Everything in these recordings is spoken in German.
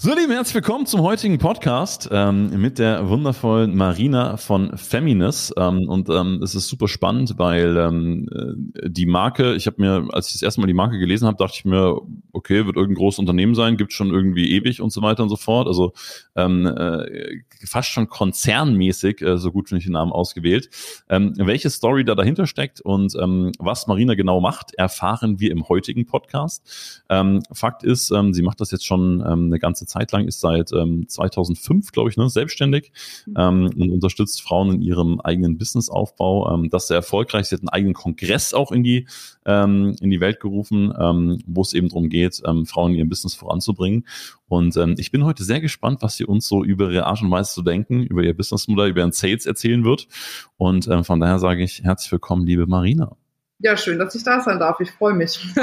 So, lieben, herzlich willkommen zum heutigen Podcast ähm, mit der wundervollen Marina von Feminist. Ähm, und ähm, es ist super spannend, weil ähm, äh, die Marke, ich habe mir, als ich das erste Mal die Marke gelesen habe, dachte ich mir, okay, wird irgendein großes Unternehmen sein, gibt schon irgendwie ewig und so weiter und so fort. Also ähm, äh, fast schon konzernmäßig, äh, so gut finde ich den Namen ausgewählt. Ähm, welche Story da dahinter steckt und ähm, was Marina genau macht, erfahren wir im heutigen Podcast. Ähm, Fakt ist, ähm, sie macht das jetzt schon ähm, eine ganze Zeit lang, ist seit ähm, 2005, glaube ich, ne, selbstständig mhm. ähm, und unterstützt Frauen in ihrem eigenen Businessaufbau. Ähm, das ist sehr erfolgreich. Sie hat einen eigenen Kongress auch in die, ähm, in die Welt gerufen, ähm, wo es eben darum geht, ähm, Frauen in ihrem Business voranzubringen. Und ähm, ich bin heute sehr gespannt, was sie uns so über ihre Art und Weise zu denken, über ihr Businessmodell, über ihren Sales erzählen wird. Und ähm, von daher sage ich herzlich willkommen, liebe Marina. Ja, schön, dass ich da sein darf. Ich freue mich.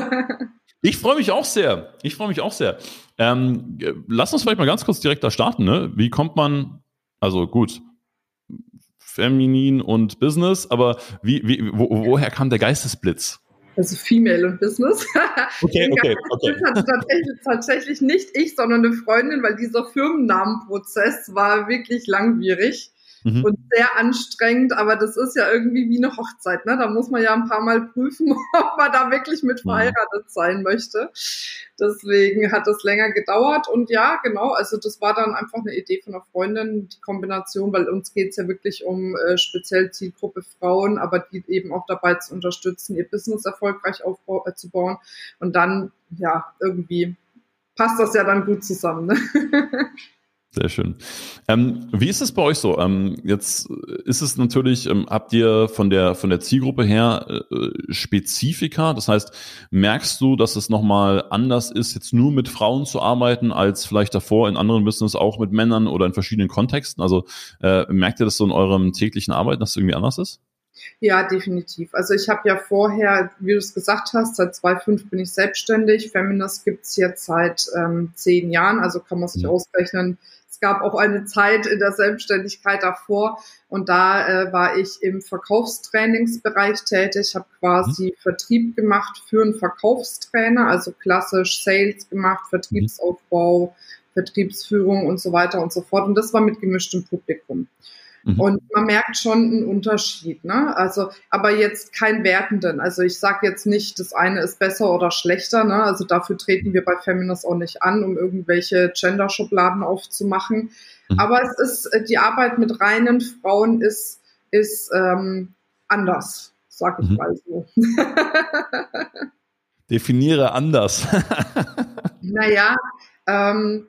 Ich freue mich auch sehr. Ich freue mich auch sehr. Ähm, lass uns vielleicht mal ganz kurz direkt da starten. Ne? Wie kommt man, also gut, feminin und Business, aber wie, wie, wo, woher kam der Geistesblitz? Also Female und Business. Okay, okay, okay. Das hatte tatsächlich, tatsächlich nicht ich, sondern eine Freundin, weil dieser Firmennamenprozess war wirklich langwierig mhm. und sehr anstrengend, aber das ist ja irgendwie wie eine Hochzeit, ne? Da muss man ja ein paar Mal prüfen, ob man da wirklich mit mhm. verheiratet sein möchte. Deswegen hat das länger gedauert und ja, genau, also das war dann einfach eine Idee von einer Freundin, die Kombination, weil uns geht's ja wirklich um äh, speziell Zielgruppe Frauen, aber die eben auch dabei zu unterstützen, ihr Business erfolgreich aufzubauen äh, und dann, ja, irgendwie passt das ja dann gut zusammen. Ne? Sehr schön. Ähm, wie ist es bei euch so? Ähm, jetzt ist es natürlich, ähm, habt ihr von der von der Zielgruppe her äh, Spezifika? Das heißt, merkst du, dass es nochmal anders ist, jetzt nur mit Frauen zu arbeiten, als vielleicht davor in anderen Business auch mit Männern oder in verschiedenen Kontexten? Also äh, merkt ihr das so in eurem täglichen Arbeiten, dass es irgendwie anders ist? Ja, definitiv. Also ich habe ja vorher, wie du es gesagt hast, seit 2005 bin ich selbstständig. Feminist gibt's jetzt seit ähm, zehn Jahren, also kann man sich. Mhm. ausrechnen, es gab auch eine Zeit in der Selbstständigkeit davor und da äh, war ich im Verkaufstrainingsbereich tätig, habe quasi mhm. Vertrieb gemacht für einen Verkaufstrainer, also klassisch Sales gemacht, Vertriebsaufbau, mhm. Vertriebsführung und so weiter und so fort. Und das war mit gemischtem Publikum. Mhm. Und man merkt schon einen Unterschied, ne? Also, aber jetzt kein wertenden. Also ich sage jetzt nicht, das eine ist besser oder schlechter, ne? Also dafür treten wir bei Feminist auch nicht an, um irgendwelche Gender-Schubladen aufzumachen. Mhm. Aber es ist, äh, die Arbeit mit reinen Frauen ist, ist ähm, anders, sag ich mhm. mal so. Definiere anders. naja, ähm,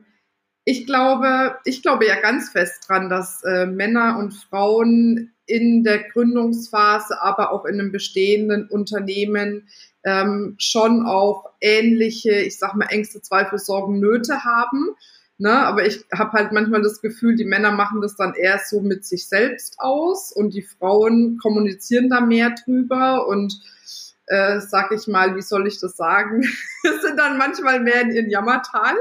ich glaube, ich glaube ja ganz fest dran, dass äh, Männer und Frauen in der Gründungsphase, aber auch in einem bestehenden Unternehmen ähm, schon auch ähnliche, ich sag mal, Ängste, Zweifel, Sorgen, Nöte haben. Ne? Aber ich habe halt manchmal das Gefühl, die Männer machen das dann eher so mit sich selbst aus und die Frauen kommunizieren da mehr drüber und äh, sag ich mal, wie soll ich das sagen, sind dann manchmal mehr in ihren Jammertal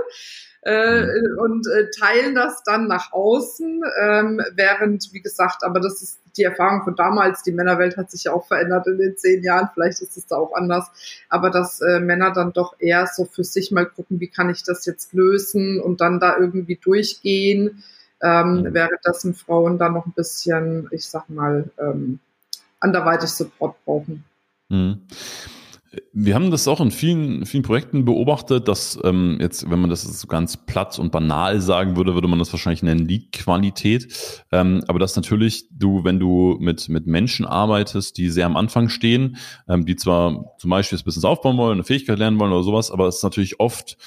äh, und äh, teilen das dann nach außen, ähm, während, wie gesagt, aber das ist die Erfahrung von damals, die Männerwelt hat sich ja auch verändert in den zehn Jahren, vielleicht ist es da auch anders, aber dass äh, Männer dann doch eher so für sich mal gucken, wie kann ich das jetzt lösen und dann da irgendwie durchgehen, ähm, mhm. während das Frauen dann noch ein bisschen, ich sag mal, ähm, anderweitig Support brauchen. Mhm. Wir haben das auch in vielen, vielen Projekten beobachtet, dass ähm, jetzt, wenn man das so ganz platt und banal sagen würde, würde man das wahrscheinlich nennen Lead-Qualität. Ähm, aber dass natürlich du, wenn du mit, mit Menschen arbeitest, die sehr am Anfang stehen, ähm, die zwar zum Beispiel das Business aufbauen wollen, eine Fähigkeit lernen wollen oder sowas, aber es ist natürlich oft,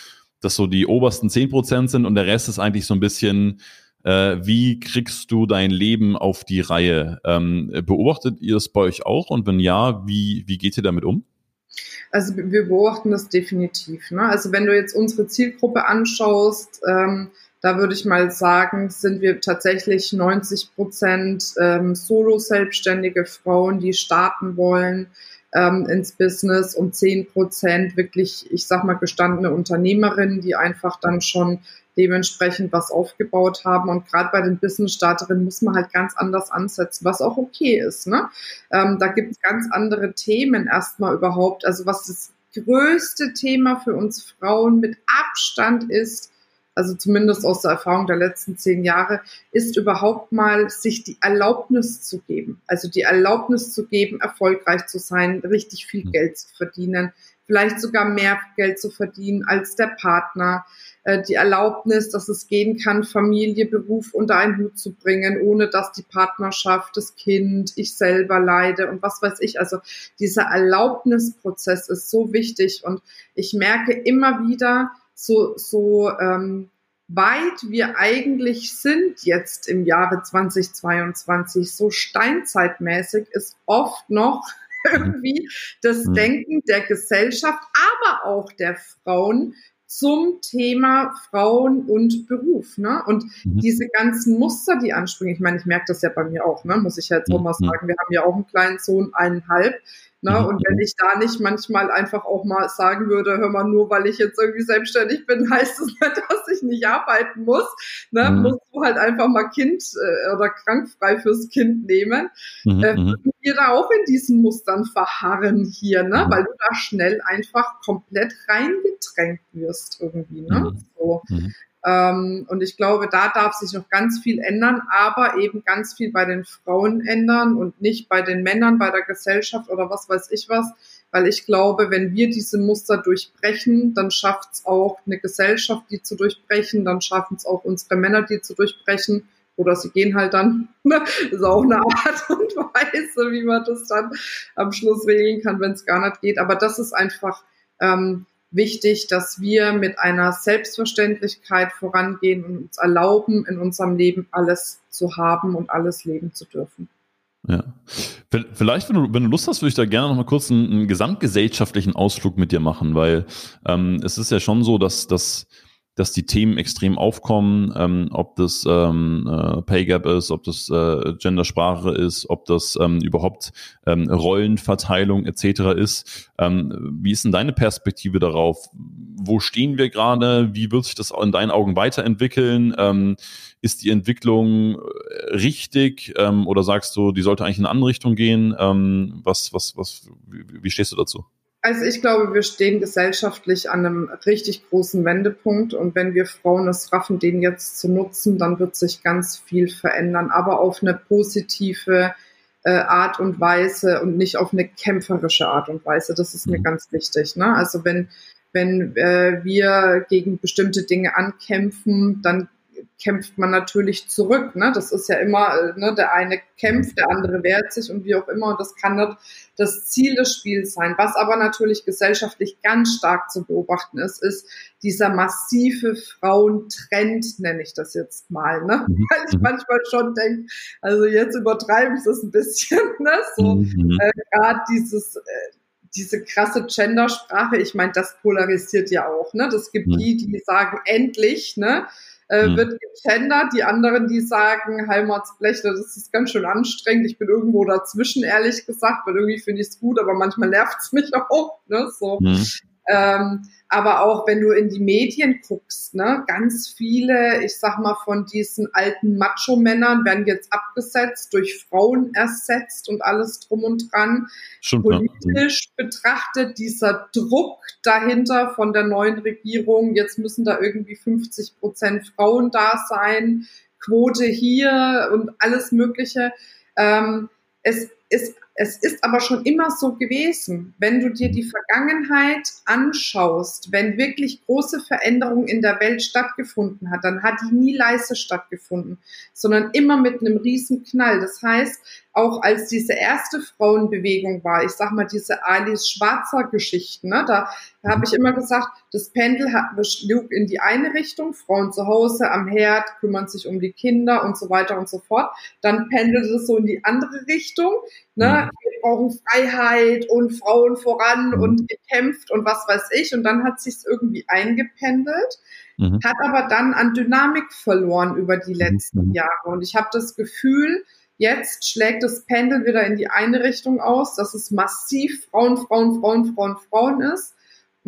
dass so die obersten zehn Prozent sind und der Rest ist eigentlich so ein bisschen, äh, wie kriegst du dein Leben auf die Reihe? Ähm, beobachtet ihr das bei euch auch? Und wenn ja, wie, wie geht ihr damit um? Also wir beobachten das definitiv. Ne? Also wenn du jetzt unsere Zielgruppe anschaust, ähm, da würde ich mal sagen, sind wir tatsächlich 90 Prozent ähm, Solo-selbstständige Frauen, die starten wollen ähm, ins Business und 10 Prozent wirklich, ich sag mal, gestandene Unternehmerinnen, die einfach dann schon dementsprechend was aufgebaut haben. Und gerade bei den Business-Starterinnen muss man halt ganz anders ansetzen, was auch okay ist. Ne? Ähm, da gibt es ganz andere Themen erstmal überhaupt. Also was das größte Thema für uns Frauen mit Abstand ist, also zumindest aus der Erfahrung der letzten zehn Jahre, ist überhaupt mal sich die Erlaubnis zu geben. Also die Erlaubnis zu geben, erfolgreich zu sein, richtig viel hm. Geld zu verdienen, vielleicht sogar mehr Geld zu verdienen als der Partner, äh, die Erlaubnis, dass es gehen kann, Familie, Beruf unter einen Hut zu bringen, ohne dass die Partnerschaft, das Kind, ich selber leide und was weiß ich. Also dieser Erlaubnisprozess ist so wichtig und ich merke immer wieder, so, so ähm, weit wir eigentlich sind jetzt im Jahre 2022, so steinzeitmäßig ist oft noch irgendwie das mhm. Denken der Gesellschaft, aber auch der Frauen zum Thema Frauen und Beruf. Ne? Und mhm. diese ganzen Muster, die anspringen, ich meine, ich merke das ja bei mir auch, ne? muss ich ja jetzt auch mal mhm. sagen, wir haben ja auch einen kleinen Sohn, eineinhalb. Ne? Mhm. Und wenn ich da nicht manchmal einfach auch mal sagen würde, hör mal, nur weil ich jetzt irgendwie selbstständig bin, heißt es nicht, dass ich nicht arbeiten muss. Ne? Mhm. Musst du halt einfach mal Kind äh, oder krankfrei fürs Kind nehmen. Mhm. Äh, mhm. wir da auch in diesen Mustern verharren hier, ne? Mhm. weil du da schnell einfach komplett reingedrängt wirst irgendwie. Ne? Mhm. So. Ähm, und ich glaube, da darf sich noch ganz viel ändern, aber eben ganz viel bei den Frauen ändern und nicht bei den Männern, bei der Gesellschaft oder was weiß ich was. Weil ich glaube, wenn wir diese Muster durchbrechen, dann schafft es auch eine Gesellschaft, die zu durchbrechen, dann schaffen es auch unsere Männer, die zu durchbrechen. Oder sie gehen halt dann. Ne? Das ist auch eine Art und Weise, wie man das dann am Schluss regeln kann, wenn es gar nicht geht. Aber das ist einfach ähm, wichtig, dass wir mit einer Selbstverständlichkeit vorangehen und uns erlauben, in unserem Leben alles zu haben und alles leben zu dürfen. Ja. Vielleicht, wenn du, wenn du Lust hast, würde ich da gerne noch mal kurz einen, einen gesamtgesellschaftlichen Ausflug mit dir machen, weil ähm, es ist ja schon so, dass, dass dass die Themen extrem aufkommen, ähm, ob das ähm, äh, Pay Gap ist, ob das äh, Gendersprache ist, ob das ähm, überhaupt ähm, Rollenverteilung etc. ist. Ähm, wie ist denn deine Perspektive darauf? Wo stehen wir gerade? Wie wird sich das in deinen Augen weiterentwickeln? Ähm, ist die Entwicklung äh, richtig ähm, oder sagst du, die sollte eigentlich in eine andere Richtung gehen? Ähm, was, was, was, wie, wie stehst du dazu? Also ich glaube, wir stehen gesellschaftlich an einem richtig großen Wendepunkt und wenn wir Frauen es raffen, den jetzt zu nutzen, dann wird sich ganz viel verändern, aber auf eine positive äh, Art und Weise und nicht auf eine kämpferische Art und Weise. Das ist mir mhm. ganz wichtig. Ne? Also wenn wenn äh, wir gegen bestimmte Dinge ankämpfen, dann kämpft man natürlich zurück. Ne? Das ist ja immer, äh, ne, der eine kämpft, der andere wehrt sich und wie auch immer. Und das kann nicht das Ziel des Spiels sein. Was aber natürlich gesellschaftlich ganz stark zu beobachten ist, ist dieser massive Frauentrend, nenne ich das jetzt mal. Ne? Mhm. Weil ich manchmal schon denke, also jetzt übertreibe ich das ein bisschen. Ne? So mhm. äh, gerade dieses äh, diese krasse Gendersprache, ich meine, das polarisiert ja auch. Ne? Das gibt mhm. die, die sagen endlich, ne? Äh, mhm. wird gegendert. Die anderen, die sagen, Heimatsblechle, das ist ganz schön anstrengend. Ich bin irgendwo dazwischen, ehrlich gesagt, weil irgendwie finde ich es gut, aber manchmal nervt es mich auch. Ne? So. Mhm. Ähm, aber auch wenn du in die Medien guckst, ne, ganz viele, ich sag mal, von diesen alten Macho-Männern werden jetzt abgesetzt, durch Frauen ersetzt und alles drum und dran. Schon Politisch ja. betrachtet dieser Druck dahinter von der neuen Regierung, jetzt müssen da irgendwie 50 Prozent Frauen da sein, Quote hier und alles Mögliche. Ähm, es ist es ist aber schon immer so gewesen. Wenn du dir die Vergangenheit anschaust, wenn wirklich große Veränderung in der Welt stattgefunden hat, dann hat die nie leise stattgefunden, sondern immer mit einem riesen Knall. Das heißt, auch als diese erste Frauenbewegung war, ich sag mal diese Alice Schwarzer Geschichten, ne, da, da habe ich immer gesagt, das Pendel schlug in die eine Richtung, Frauen zu Hause am Herd kümmern sich um die Kinder und so weiter und so fort. Dann pendelte es so in die andere Richtung, ne, mhm. wir brauchen Freiheit und Frauen voran mhm. und gekämpft und was weiß ich. Und dann hat sich irgendwie eingependelt. Mhm. hat aber dann an Dynamik verloren über die letzten mhm. Jahre. Und ich habe das Gefühl, Jetzt schlägt das Pendel wieder in die eine Richtung aus, dass es massiv Frauen, Frauen, Frauen, Frauen, Frauen ist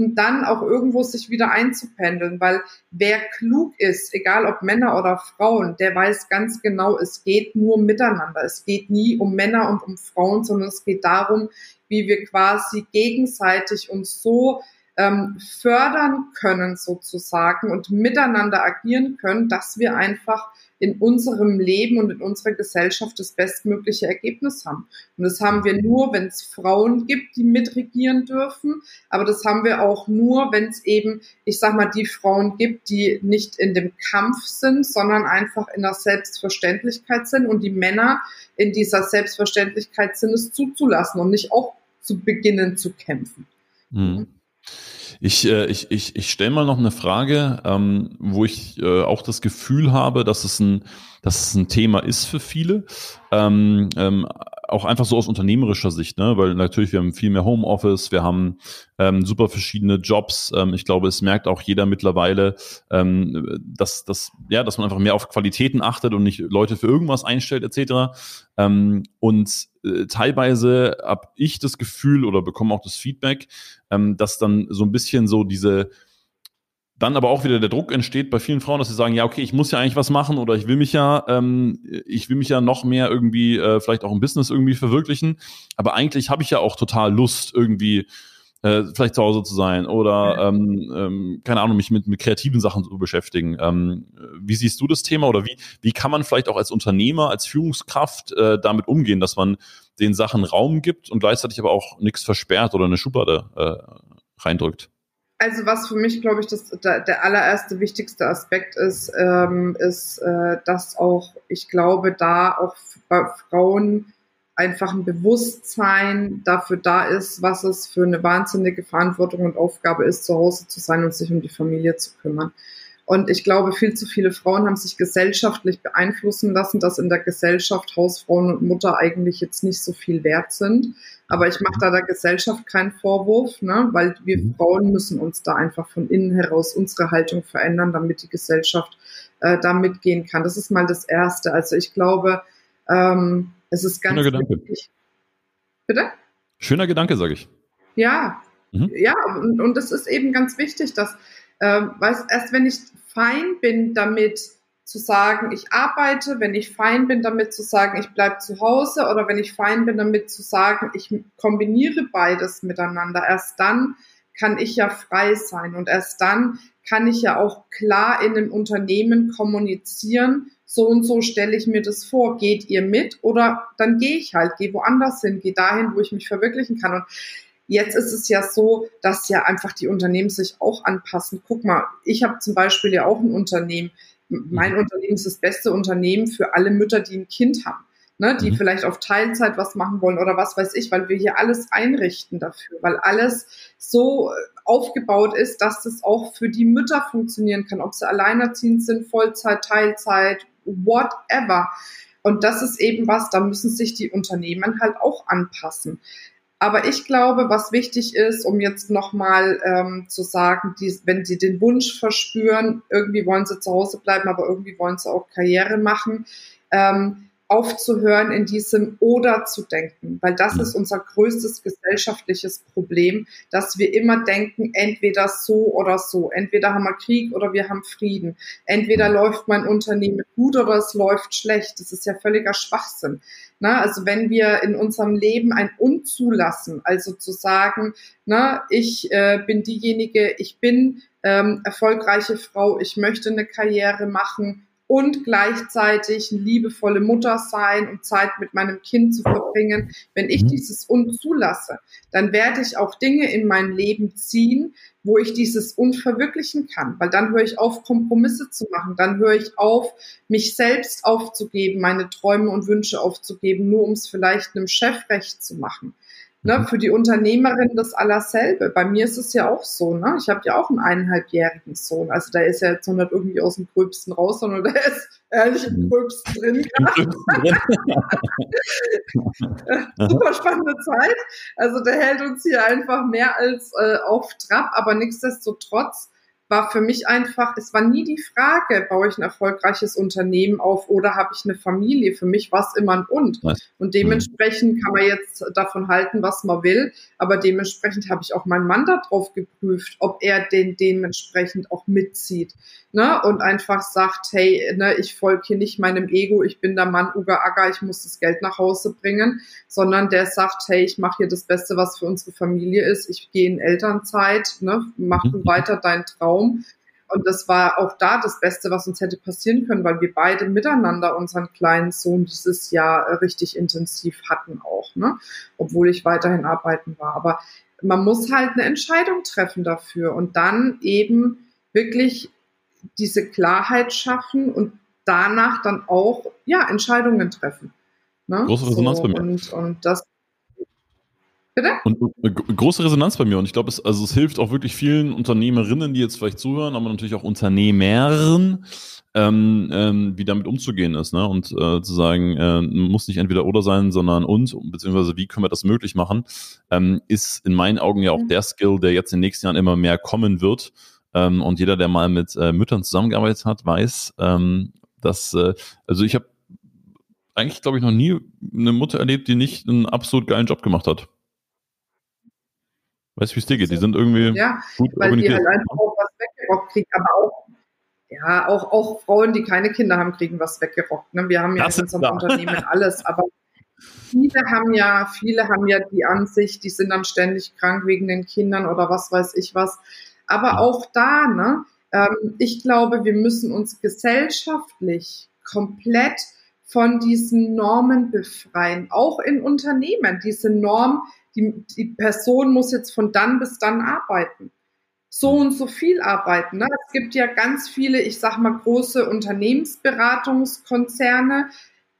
und dann auch irgendwo sich wieder einzupendeln, weil wer klug ist, egal ob Männer oder Frauen, der weiß ganz genau, es geht nur miteinander. Es geht nie um Männer und um Frauen, sondern es geht darum, wie wir quasi gegenseitig uns so ähm, fördern können sozusagen und miteinander agieren können, dass wir einfach in unserem Leben und in unserer Gesellschaft das bestmögliche Ergebnis haben. Und das haben wir nur, wenn es Frauen gibt, die mitregieren dürfen. Aber das haben wir auch nur, wenn es eben, ich sag mal, die Frauen gibt, die nicht in dem Kampf sind, sondern einfach in der Selbstverständlichkeit sind und die Männer in dieser Selbstverständlichkeit sind, es zuzulassen und nicht auch zu beginnen zu kämpfen. Mhm. Ich, äh, ich, ich, ich stelle mal noch eine Frage, ähm, wo ich äh, auch das Gefühl habe, dass es ein, dass es ein Thema ist für viele. Ähm, ähm, auch einfach so aus unternehmerischer Sicht, ne? weil natürlich wir haben viel mehr Homeoffice, wir haben ähm, super verschiedene Jobs. Ähm, ich glaube, es merkt auch jeder mittlerweile, ähm, dass, dass, ja, dass man einfach mehr auf Qualitäten achtet und nicht Leute für irgendwas einstellt etc. Ähm, und äh, teilweise habe ich das Gefühl oder bekomme auch das Feedback, ähm, dass dann so ein bisschen so diese dann aber auch wieder der Druck entsteht bei vielen Frauen, dass sie sagen, ja, okay, ich muss ja eigentlich was machen oder ich will mich ja, ähm, ich will mich ja noch mehr irgendwie, äh, vielleicht auch im Business irgendwie verwirklichen. Aber eigentlich habe ich ja auch total Lust, irgendwie äh, vielleicht zu Hause zu sein oder ähm, ähm, keine Ahnung, mich mit, mit kreativen Sachen zu beschäftigen. Ähm, wie siehst du das Thema oder wie, wie kann man vielleicht auch als Unternehmer, als Führungskraft äh, damit umgehen, dass man den Sachen Raum gibt und gleichzeitig aber auch nichts versperrt oder eine Schublade äh, reindrückt? Also was für mich, glaube ich, das, der, der allererste wichtigste Aspekt ist, ähm, ist, äh, dass auch, ich glaube, da auch bei Frauen einfach ein Bewusstsein dafür da ist, was es für eine wahnsinnige Verantwortung und Aufgabe ist, zu Hause zu sein und sich um die Familie zu kümmern. Und ich glaube, viel zu viele Frauen haben sich gesellschaftlich beeinflussen lassen, dass in der Gesellschaft Hausfrauen und Mutter eigentlich jetzt nicht so viel wert sind. Aber ich mache da der Gesellschaft keinen Vorwurf, ne? weil wir mhm. Frauen müssen uns da einfach von innen heraus unsere Haltung verändern, damit die Gesellschaft äh, da mitgehen kann. Das ist mal das Erste. Also ich glaube, ähm, es ist ganz Schöner Gedanke. wichtig. Bitte? Schöner Gedanke, sage ich. Ja, mhm. ja, und, und es ist eben ganz wichtig, dass ähm, weiß, erst wenn ich fein bin damit zu sagen, ich arbeite, wenn ich fein bin damit zu sagen, ich bleibe zu Hause oder wenn ich fein bin damit zu sagen, ich kombiniere beides miteinander, erst dann kann ich ja frei sein und erst dann kann ich ja auch klar in einem Unternehmen kommunizieren, so und so stelle ich mir das vor, geht ihr mit oder dann gehe ich halt, gehe woanders hin, gehe dahin, wo ich mich verwirklichen kann. Und Jetzt ist es ja so, dass ja einfach die Unternehmen sich auch anpassen. Guck mal, ich habe zum Beispiel ja auch ein Unternehmen. Mein mhm. Unternehmen ist das beste Unternehmen für alle Mütter, die ein Kind haben. Ne, die mhm. vielleicht auf Teilzeit was machen wollen oder was weiß ich, weil wir hier alles einrichten dafür, weil alles so aufgebaut ist, dass das auch für die Mütter funktionieren kann, ob sie alleinerziehend sind, Vollzeit, Teilzeit, whatever. Und das ist eben was, da müssen sich die Unternehmen halt auch anpassen. Aber ich glaube, was wichtig ist, um jetzt nochmal ähm, zu sagen, die, wenn sie den Wunsch verspüren, irgendwie wollen sie zu Hause bleiben, aber irgendwie wollen sie auch Karriere machen, ähm, aufzuhören, in diesem Oder zu denken, weil das ist unser größtes gesellschaftliches Problem, dass wir immer denken, entweder so oder so, entweder haben wir Krieg oder wir haben Frieden, entweder läuft mein Unternehmen gut oder es läuft schlecht. Das ist ja völliger Schwachsinn. Na, also wenn wir in unserem Leben ein Unzulassen, also zu sagen, na, ich äh, bin diejenige, ich bin ähm, erfolgreiche Frau, ich möchte eine Karriere machen, und gleichzeitig eine liebevolle Mutter sein und Zeit mit meinem Kind zu verbringen. Wenn ich mhm. dieses unzulasse, dann werde ich auch Dinge in mein Leben ziehen, wo ich dieses unverwirklichen kann, weil dann höre ich auf, Kompromisse zu machen, dann höre ich auf, mich selbst aufzugeben, meine Träume und Wünsche aufzugeben, nur um es vielleicht einem Chef recht zu machen. Ne, mhm. für die Unternehmerin das allerselbe. Bei mir ist es ja auch so. Ne? Ich habe ja auch einen eineinhalbjährigen Sohn. Also der ist ja jetzt noch nicht irgendwie aus dem Gröbsten raus, sondern der ist ehrlich im mhm. Gröbsten drin. Super spannende Zeit. Also der hält uns hier einfach mehr als äh, auf Trab. Aber nichtsdestotrotz war für mich einfach, es war nie die Frage, baue ich ein erfolgreiches Unternehmen auf oder habe ich eine Familie? Für mich war es immer ein Und. Und dementsprechend kann man jetzt davon halten, was man will, aber dementsprechend habe ich auch meinen Mann darauf geprüft, ob er den dementsprechend auch mitzieht. Ne? Und einfach sagt, hey, ne, ich folge hier nicht meinem Ego, ich bin der Mann Uga Aga, ich muss das Geld nach Hause bringen, sondern der sagt, hey, ich mache hier das Beste, was für unsere Familie ist, ich gehe in Elternzeit, ne, mach du mhm. weiter deinen Traum. Und das war auch da das Beste, was uns hätte passieren können, weil wir beide miteinander unseren kleinen Sohn dieses Jahr richtig intensiv hatten auch, ne? obwohl ich weiterhin arbeiten war. Aber man muss halt eine Entscheidung treffen dafür und dann eben wirklich diese Klarheit schaffen und danach dann auch ja, Entscheidungen treffen. Ne? Große Resonanz so, bei mir. Und, und das Bitte? Und äh, große Resonanz bei mir. Und ich glaube, es, also es hilft auch wirklich vielen Unternehmerinnen, die jetzt vielleicht zuhören, aber natürlich auch Unternehmern, ähm, ähm, wie damit umzugehen ist. Ne? Und äh, zu sagen, äh, muss nicht entweder oder sein, sondern und, beziehungsweise wie können wir das möglich machen, ähm, ist in meinen Augen ja auch mhm. der Skill, der jetzt in den nächsten Jahren immer mehr kommen wird. Ähm, und jeder, der mal mit äh, Müttern zusammengearbeitet hat, weiß, ähm, dass, äh, also ich habe eigentlich, glaube ich, noch nie eine Mutter erlebt, die nicht einen absolut geilen Job gemacht hat. Weißt du, wie es dir geht? Die sind irgendwie ja, gut weil organisiert. die halt einfach auch was weggerockt kriegen, aber auch ja, auch, auch Frauen, die keine Kinder haben, kriegen was weggerockt. Ne? Wir haben ja das in unserem Unternehmen alles, aber viele haben ja, viele haben ja die Ansicht, die sind dann ständig krank wegen den Kindern oder was weiß ich was. Aber auch da, ne, ähm, ich glaube, wir müssen uns gesellschaftlich komplett von diesen Normen befreien, auch in Unternehmen. Diese Norm, die, die Person muss jetzt von dann bis dann arbeiten. So und so viel arbeiten. Ne? Es gibt ja ganz viele, ich sag mal, große Unternehmensberatungskonzerne,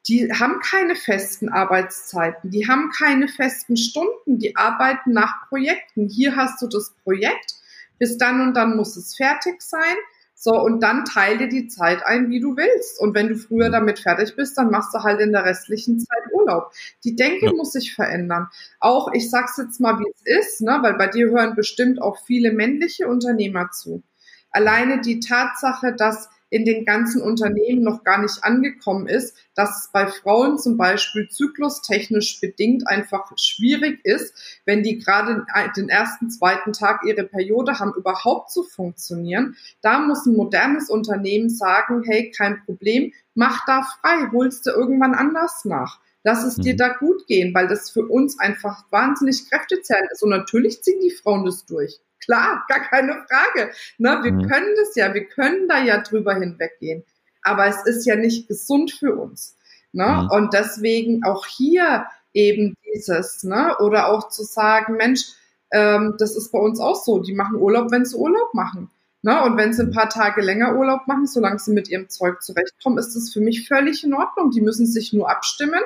die haben keine festen Arbeitszeiten, die haben keine festen Stunden, die arbeiten nach Projekten. Hier hast du das Projekt, bis dann und dann muss es fertig sein. So, und dann teile dir die Zeit ein, wie du willst. Und wenn du früher mhm. damit fertig bist, dann machst du halt in der restlichen Zeit Urlaub. Die Denke ja. muss sich verändern. Auch, ich sag's jetzt mal, wie es ist, ne, weil bei dir hören bestimmt auch viele männliche Unternehmer zu. Alleine die Tatsache, dass in den ganzen Unternehmen noch gar nicht angekommen ist, dass es bei Frauen zum Beispiel zyklustechnisch bedingt einfach schwierig ist, wenn die gerade den ersten, zweiten Tag ihre Periode haben, überhaupt zu funktionieren. Da muss ein modernes Unternehmen sagen, hey, kein Problem, mach da frei, holst du irgendwann anders nach. Lass es dir mhm. da gut gehen, weil das für uns einfach wahnsinnig kräftezehrend ist. Und natürlich ziehen die Frauen das durch. Klar, gar keine Frage. Ne, wir mhm. können das ja, wir können da ja drüber hinweggehen. Aber es ist ja nicht gesund für uns. Ne? Mhm. Und deswegen auch hier eben dieses, ne? oder auch zu sagen, Mensch, ähm, das ist bei uns auch so, die machen Urlaub, wenn sie Urlaub machen. Ne? Und wenn sie ein paar Tage länger Urlaub machen, solange sie mit ihrem Zeug zurechtkommen, ist das für mich völlig in Ordnung. Die müssen sich nur abstimmen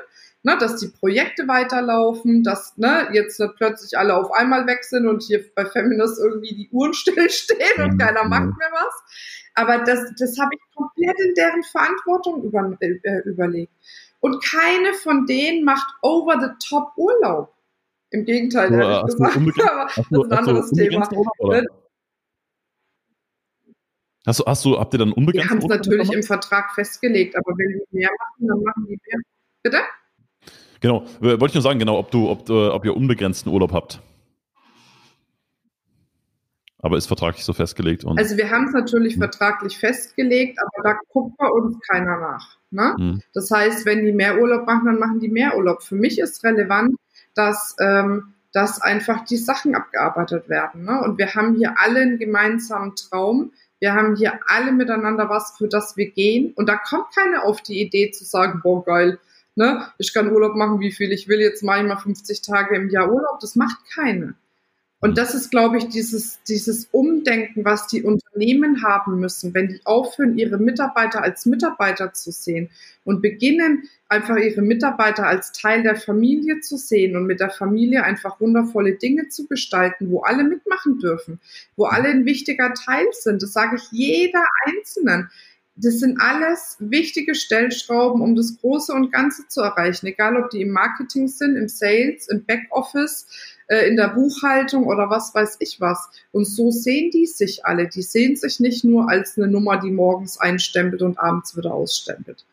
ne, dass die Projekte weiterlaufen, dass ne, jetzt plötzlich alle auf einmal weg sind und hier bei Feminist irgendwie die Uhren stillstehen und mhm. keiner macht mehr was. Aber das, das habe ich komplett in deren Verantwortung über, äh, überlegt. Und keine von denen macht over the top Urlaub. Im Gegenteil, ja, ehrlich gesagt. Aber das ist ein anderes Thema. Oder? Ne? Hast du, hast du, habt ihr dann unbegrenzt? Wir haben es natürlich im Vertrag festgelegt, aber wenn die mehr machen, dann machen die mehr. Bitte? Genau, wollte ich nur sagen, genau, ob du, ob, äh, ob ihr unbegrenzten Urlaub habt. Aber ist vertraglich so festgelegt? also wir haben es natürlich hm. vertraglich festgelegt, aber da guckt bei uns keiner nach. Ne? Hm. Das heißt, wenn die mehr Urlaub machen, dann machen die mehr Urlaub. Für mich ist relevant, dass, ähm, dass einfach die Sachen abgearbeitet werden. Ne? Und wir haben hier alle einen gemeinsamen Traum. Wir haben hier alle miteinander was, für das wir gehen. Und da kommt keiner auf die Idee zu sagen, boah, geil, Ne? Ich kann Urlaub machen, wie viel ich will. Jetzt mache ich mal 50 Tage im Jahr Urlaub. Das macht keine. Und das ist, glaube ich, dieses, dieses Umdenken, was die Unternehmen haben müssen, wenn die aufhören, ihre Mitarbeiter als Mitarbeiter zu sehen und beginnen, einfach ihre Mitarbeiter als Teil der Familie zu sehen und mit der Familie einfach wundervolle Dinge zu gestalten, wo alle mitmachen dürfen, wo alle ein wichtiger Teil sind. Das sage ich jeder Einzelnen das sind alles wichtige Stellschrauben, um das Große und Ganze zu erreichen, egal ob die im Marketing sind, im Sales, im Backoffice, äh, in der Buchhaltung oder was weiß ich was. Und so sehen die sich alle. Die sehen sich nicht nur als eine Nummer, die morgens einstempelt und abends wieder ausstempelt.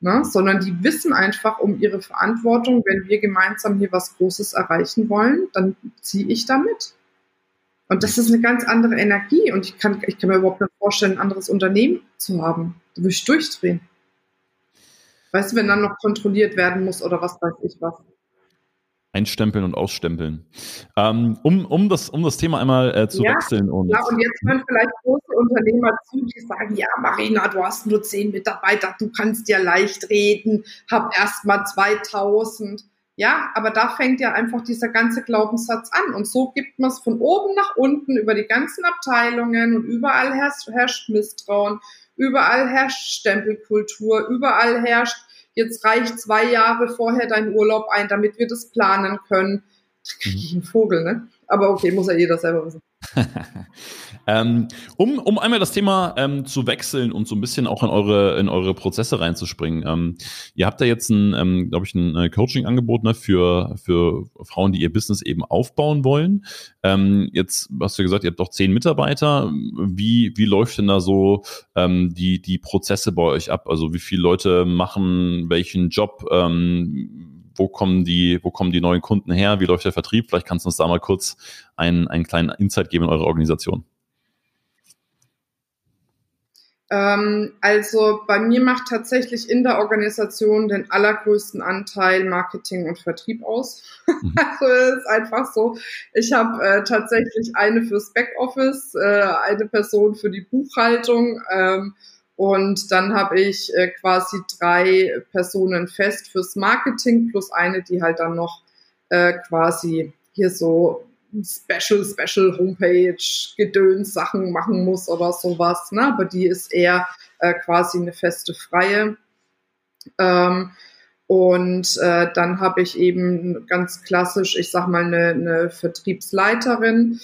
Ne? Sondern die wissen einfach um ihre Verantwortung, wenn wir gemeinsam hier was Großes erreichen wollen, dann ziehe ich damit. Und das ist eine ganz andere Energie. Und ich kann, ich kann mir überhaupt nicht vorstellen, ein anderes Unternehmen zu haben. Da würde ich durchdrehen. Weißt du, wenn dann noch kontrolliert werden muss oder was weiß ich was. Einstempeln und ausstempeln. Ähm, um, um, das, um das Thema einmal äh, zu ja, wechseln. Und, ja, und jetzt hören vielleicht große Unternehmer zu, die sagen, ja, Marina, du hast nur zehn Mitarbeiter, du kannst ja leicht reden, hab erst mal 2000. Ja, aber da fängt ja einfach dieser ganze Glaubenssatz an. Und so gibt man es von oben nach unten über die ganzen Abteilungen und überall herrscht, herrscht Misstrauen, überall herrscht Stempelkultur, überall herrscht, jetzt reicht zwei Jahre vorher dein Urlaub ein, damit wir das planen können. Da kriege ich einen Vogel, ne? Aber okay, muss ja jeder selber wissen. ähm, um, um einmal das Thema ähm, zu wechseln und so ein bisschen auch in eure, in eure Prozesse reinzuspringen. Ähm, ihr habt da jetzt ein, ähm, glaube ich, ein Coaching-Angebot ne, für, für Frauen, die ihr Business eben aufbauen wollen. Ähm, jetzt hast du gesagt, ihr habt doch zehn Mitarbeiter. Wie, wie läuft denn da so ähm, die, die Prozesse bei euch ab? Also wie viele Leute machen welchen Job? Wo kommen die, wo kommen die neuen Kunden her, wie läuft der Vertrieb? Vielleicht kannst du uns da mal kurz einen, einen kleinen Insight geben in eure Organisation. Ähm, also bei mir macht tatsächlich in der Organisation den allergrößten Anteil Marketing und Vertrieb aus. Mhm. also es ist einfach so. Ich habe äh, tatsächlich eine fürs Backoffice, äh, eine Person für die Buchhaltung. Ähm, und dann habe ich äh, quasi drei Personen fest fürs Marketing plus eine, die halt dann noch äh, quasi hier so Special, Special Homepage, Gedöns Sachen machen muss oder sowas. Ne? Aber die ist eher äh, quasi eine feste Freie. Ähm, und äh, dann habe ich eben ganz klassisch, ich sag mal, eine, eine Vertriebsleiterin,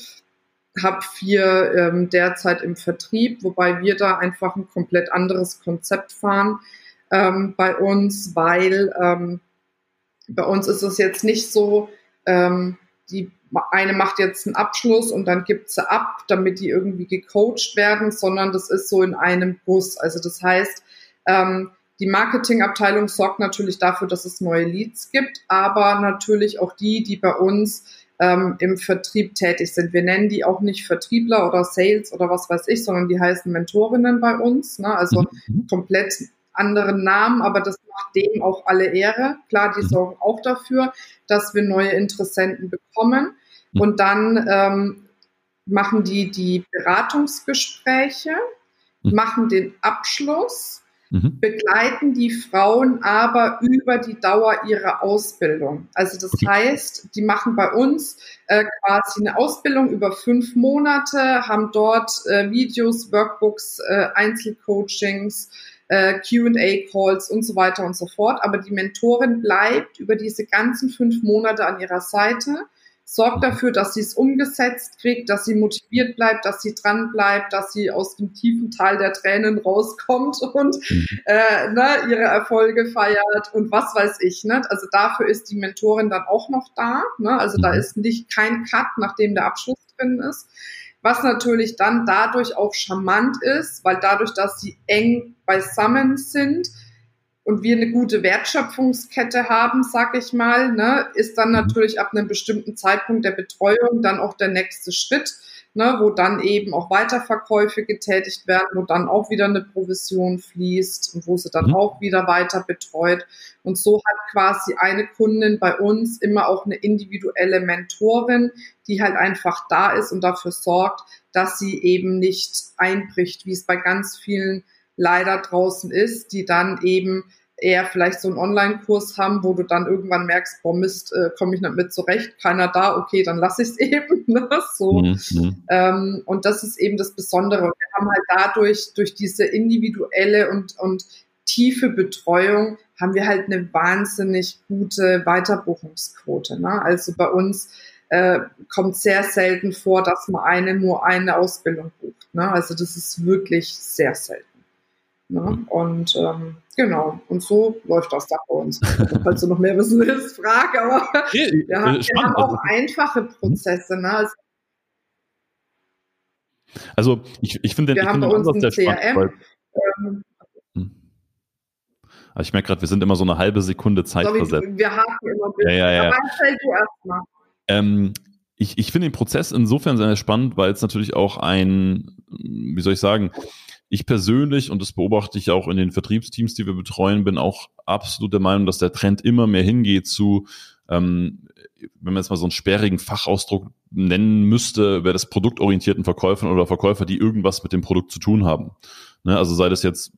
habe vier ähm, derzeit im Vertrieb, wobei wir da einfach ein komplett anderes Konzept fahren ähm, bei uns, weil ähm, bei uns ist es jetzt nicht so, ähm, die eine macht jetzt einen Abschluss und dann gibt sie ab, damit die irgendwie gecoacht werden, sondern das ist so in einem Bus. Also das heißt, ähm, die Marketingabteilung sorgt natürlich dafür, dass es neue Leads gibt, aber natürlich auch die, die bei uns ähm, im Vertrieb tätig sind. Wir nennen die auch nicht Vertriebler oder Sales oder was weiß ich, sondern die heißen Mentorinnen bei uns. Ne? Also mhm. komplett anderen Namen, aber das macht denen auch alle Ehre. Klar, die mhm. sorgen auch dafür, dass wir neue Interessenten bekommen. Mhm. Und dann ähm, machen die die Beratungsgespräche, mhm. machen den Abschluss mhm. begleiten die Frauen aber über die Dauer ihrer Ausbildung. Also das okay. heißt, die machen bei uns äh, quasi eine Ausbildung über fünf Monate, haben dort äh, Videos, Workbooks, äh, Einzelcoachings, äh, QA-Calls und so weiter und so fort. Aber die Mentorin bleibt über diese ganzen fünf Monate an ihrer Seite sorgt dafür, dass sie es umgesetzt kriegt, dass sie motiviert bleibt, dass sie dran bleibt, dass sie aus dem tiefen Tal der Tränen rauskommt und mhm. äh, ne, ihre Erfolge feiert und was weiß ich. Ne? Also dafür ist die Mentorin dann auch noch da. Ne? Also mhm. da ist nicht kein Cut, nachdem der Abschluss drin ist. Was natürlich dann dadurch auch charmant ist, weil dadurch, dass sie eng beisammen sind, und wir eine gute Wertschöpfungskette haben, sag ich mal, ne, ist dann mhm. natürlich ab einem bestimmten Zeitpunkt der Betreuung dann auch der nächste Schritt, ne, wo dann eben auch Weiterverkäufe getätigt werden, wo dann auch wieder eine Provision fließt und wo sie dann mhm. auch wieder weiter betreut. Und so hat quasi eine Kundin bei uns immer auch eine individuelle Mentorin, die halt einfach da ist und dafür sorgt, dass sie eben nicht einbricht, wie es bei ganz vielen leider draußen ist, die dann eben eher vielleicht so einen Online-Kurs haben, wo du dann irgendwann merkst, boah Mist, äh, komme ich nicht mit zurecht, keiner da, okay, dann lass ich es eben. Ne? so. Mhm. Ähm, und das ist eben das Besondere. Wir haben halt dadurch, durch diese individuelle und, und tiefe Betreuung, haben wir halt eine wahnsinnig gute Weiterbuchungsquote. Ne? Also bei uns äh, kommt sehr selten vor, dass man eine nur eine Ausbildung bucht. Ne? Also das ist wirklich sehr selten. Ne? Mhm. Und ähm, genau, und so läuft das da bei uns. Falls du noch mehr wissen willst, frag, aber wir, haben, wir haben auch einfache Prozesse. Ne? Also, also ich, ich finde den, wir ich haben find bei uns ein CRM. Ähm, hm. also ich merke gerade, wir sind immer so eine halbe Sekunde Zeit versetzt. Wir haben immer. Ja, ja, ja. Aber erzähl du erstmal. Ähm, ich, ich finde den Prozess insofern sehr spannend, weil es natürlich auch ein, wie soll ich sagen, ich persönlich, und das beobachte ich auch in den Vertriebsteams, die wir betreuen, bin auch absolut der Meinung, dass der Trend immer mehr hingeht zu, ähm, wenn man jetzt mal so einen sperrigen Fachausdruck nennen müsste, wäre das produktorientierten Verkäufern oder Verkäufer, die irgendwas mit dem Produkt zu tun haben. Ne, also sei das jetzt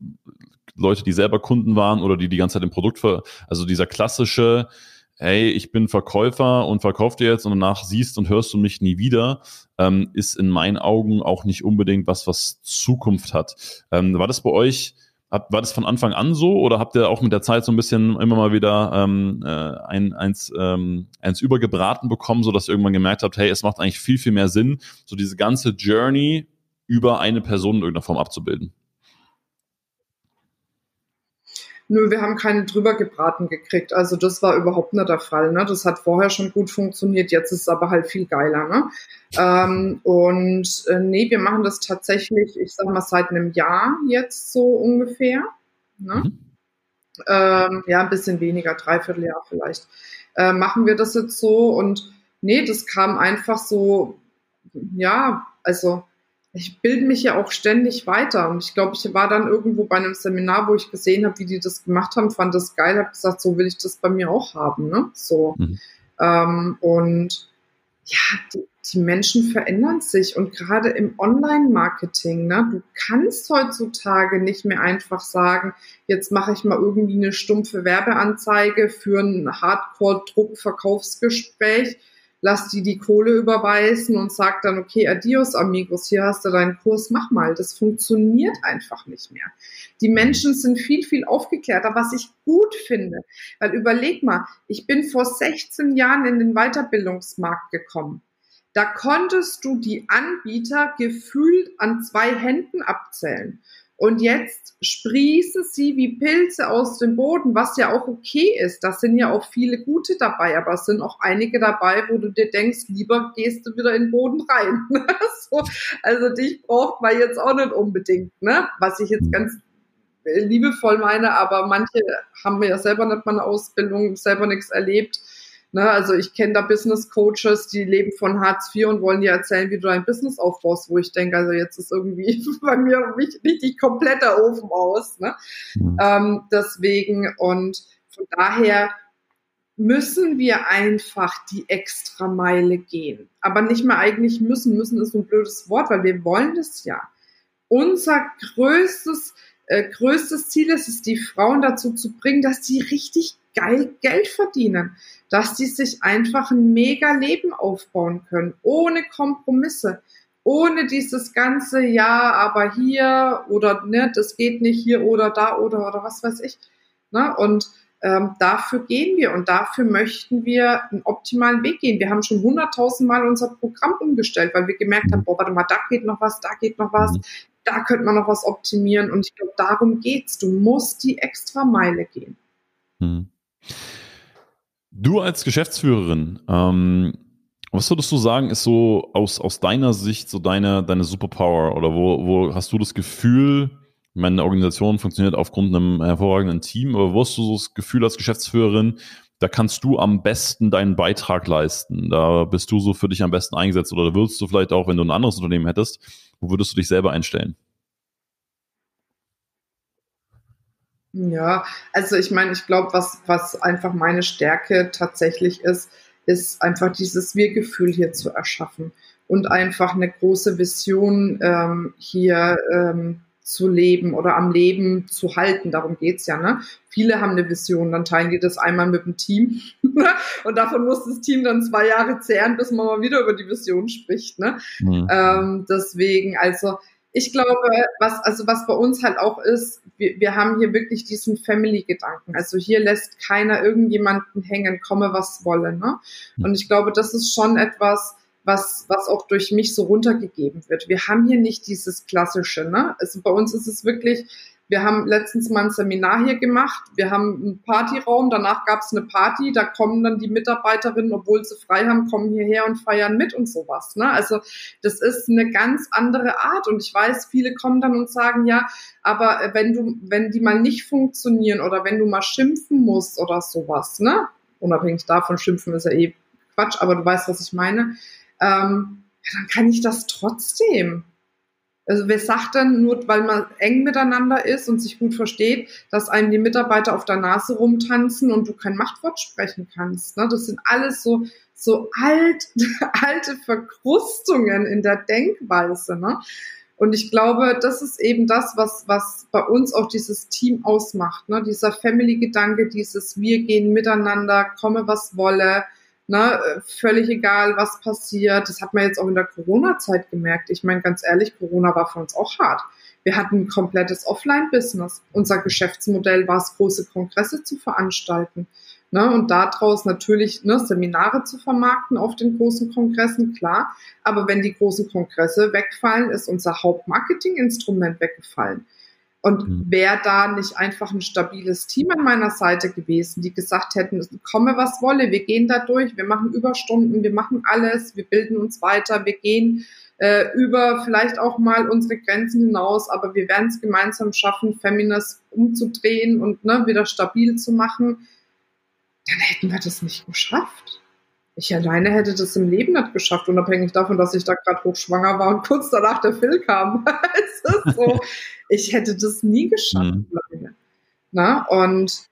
Leute, die selber Kunden waren oder die die ganze Zeit im Produkt, ver also dieser klassische, hey, ich bin Verkäufer und verkauf dir jetzt und danach siehst und hörst du mich nie wieder, ähm, ist in meinen Augen auch nicht unbedingt was, was Zukunft hat. Ähm, war das bei euch, war das von Anfang an so oder habt ihr auch mit der Zeit so ein bisschen immer mal wieder ähm, äh, ein, eins, ähm, eins übergebraten bekommen, so dass ihr irgendwann gemerkt habt, hey, es macht eigentlich viel, viel mehr Sinn, so diese ganze Journey über eine Person in irgendeiner Form abzubilden? Nö, wir haben keinen drüber gebraten gekriegt. Also das war überhaupt nicht der Fall. Ne? Das hat vorher schon gut funktioniert, jetzt ist es aber halt viel geiler. Ne? Ähm, und äh, nee, wir machen das tatsächlich, ich sag mal, seit einem Jahr jetzt so ungefähr. Ne? Mhm. Ähm, ja, ein bisschen weniger, dreiviertel Jahr vielleicht. Äh, machen wir das jetzt so und nee, das kam einfach so, ja, also ich bilde mich ja auch ständig weiter. Und ich glaube, ich war dann irgendwo bei einem Seminar, wo ich gesehen habe, wie die das gemacht haben, fand das geil, habe gesagt, so will ich das bei mir auch haben. Ne? So. Mhm. Ähm, und ja, die, die, Menschen verändern sich und gerade im Online-Marketing, ne, du kannst heutzutage nicht mehr einfach sagen, jetzt mache ich mal irgendwie eine stumpfe Werbeanzeige für ein Hardcore-Druck-Verkaufsgespräch lass die die Kohle überweisen und sag dann, okay, adios amigos, hier hast du deinen Kurs, mach mal. Das funktioniert einfach nicht mehr. Die Menschen sind viel, viel aufgeklärter, was ich gut finde. Weil überleg mal, ich bin vor 16 Jahren in den Weiterbildungsmarkt gekommen. Da konntest du die Anbieter gefühlt an zwei Händen abzählen. Und jetzt sprießen sie wie Pilze aus dem Boden, was ja auch okay ist. Da sind ja auch viele gute dabei, aber es sind auch einige dabei, wo du dir denkst, lieber gehst du wieder in den Boden rein. so, also dich braucht man jetzt auch nicht unbedingt, ne? Was ich jetzt ganz liebevoll meine, aber manche haben ja selber nicht mal eine Ausbildung, selber nichts erlebt Ne, also ich kenne da Business Coaches, die leben von Hartz IV und wollen dir erzählen, wie du dein Business aufbaust, wo ich denke, also jetzt ist irgendwie bei mir richtig kompletter Ofen aus. Ne? Mhm. Ähm, deswegen und von daher müssen wir einfach die extra Meile gehen. Aber nicht mehr eigentlich müssen. Müssen ist so ein blödes Wort, weil wir wollen das ja. Unser größtes, äh, größtes Ziel ist es, die Frauen dazu zu bringen, dass sie richtig geil Geld verdienen dass die sich einfach ein mega Leben aufbauen können, ohne Kompromisse, ohne dieses ganze Ja, aber hier oder ne, das geht nicht hier oder da oder oder was weiß ich. Ne? Und ähm, dafür gehen wir und dafür möchten wir einen optimalen Weg gehen. Wir haben schon hunderttausend Mal unser Programm umgestellt, weil wir gemerkt haben, boah, warte mal, da geht noch was, da geht noch was, mhm. da könnte man noch was optimieren. Und ich glaube, darum geht's. Du musst die extra Meile gehen. Mhm. Du als Geschäftsführerin, ähm, was würdest du sagen, ist so aus, aus deiner Sicht so deine, deine Superpower oder wo, wo hast du das Gefühl, meine Organisation funktioniert aufgrund einem hervorragenden Team, aber wo hast du so das Gefühl als Geschäftsführerin, da kannst du am besten deinen Beitrag leisten. Da bist du so für dich am besten eingesetzt oder würdest du vielleicht auch, wenn du ein anderes Unternehmen hättest, wo würdest du dich selber einstellen? Ja, also ich meine, ich glaube, was, was einfach meine Stärke tatsächlich ist, ist einfach dieses Wir-Gefühl hier zu erschaffen und einfach eine große Vision ähm, hier ähm, zu leben oder am Leben zu halten. Darum geht's ja. Ne? Viele haben eine Vision, dann teilen die das einmal mit dem Team und davon muss das Team dann zwei Jahre zehren, bis man mal wieder über die Vision spricht. Ne? Mhm. Ähm, deswegen, also ich glaube, was, also was bei uns halt auch ist, wir, wir haben hier wirklich diesen Family-Gedanken. Also hier lässt keiner irgendjemanden hängen, komme was wolle. Ne? Und ich glaube, das ist schon etwas, was, was auch durch mich so runtergegeben wird. Wir haben hier nicht dieses klassische, ne? Also bei uns ist es wirklich, Wir haben letztens mal ein Seminar hier gemacht. Wir haben einen Partyraum, danach gab es eine Party, da kommen dann die Mitarbeiterinnen, obwohl sie frei haben, kommen hierher und feiern mit und sowas. Ne? Also das ist eine ganz andere Art. Und ich weiß, viele kommen dann und sagen, ja, aber wenn du, wenn die mal nicht funktionieren oder wenn du mal schimpfen musst oder sowas, ne? Unabhängig davon, schimpfen ist ja eh Quatsch, aber du weißt, was ich meine. Ähm, ja, dann kann ich das trotzdem. Also wer sagt denn, nur weil man eng miteinander ist und sich gut versteht, dass einem die Mitarbeiter auf der Nase rumtanzen und du kein Machtwort sprechen kannst. Ne? Das sind alles so, so alt, alte Verkrustungen in der Denkweise. Ne? Und ich glaube, das ist eben das, was, was bei uns auch dieses Team ausmacht. Ne? Dieser Family-Gedanke, dieses Wir gehen miteinander, komme was wolle, Ne, völlig egal, was passiert. Das hat man jetzt auch in der Corona-Zeit gemerkt. Ich meine, ganz ehrlich, Corona war für uns auch hart. Wir hatten ein komplettes Offline-Business. Unser Geschäftsmodell war es, große Kongresse zu veranstalten. Ne, und daraus natürlich ne, Seminare zu vermarkten auf den großen Kongressen, klar. Aber wenn die großen Kongresse wegfallen, ist unser Hauptmarketinginstrument weggefallen. Und mhm. wäre da nicht einfach ein stabiles Team an meiner Seite gewesen, die gesagt hätten, komme was wolle, wir gehen da durch, wir machen Überstunden, wir machen alles, wir bilden uns weiter, wir gehen äh, über vielleicht auch mal unsere Grenzen hinaus, aber wir werden es gemeinsam schaffen, Feminist umzudrehen und ne, wieder stabil zu machen, dann hätten wir das nicht geschafft. Ich alleine hätte das im Leben nicht geschafft, unabhängig davon, dass ich da gerade hochschwanger war und kurz danach der Phil kam. es ist so, ich hätte das nie geschafft. Mhm. Na, und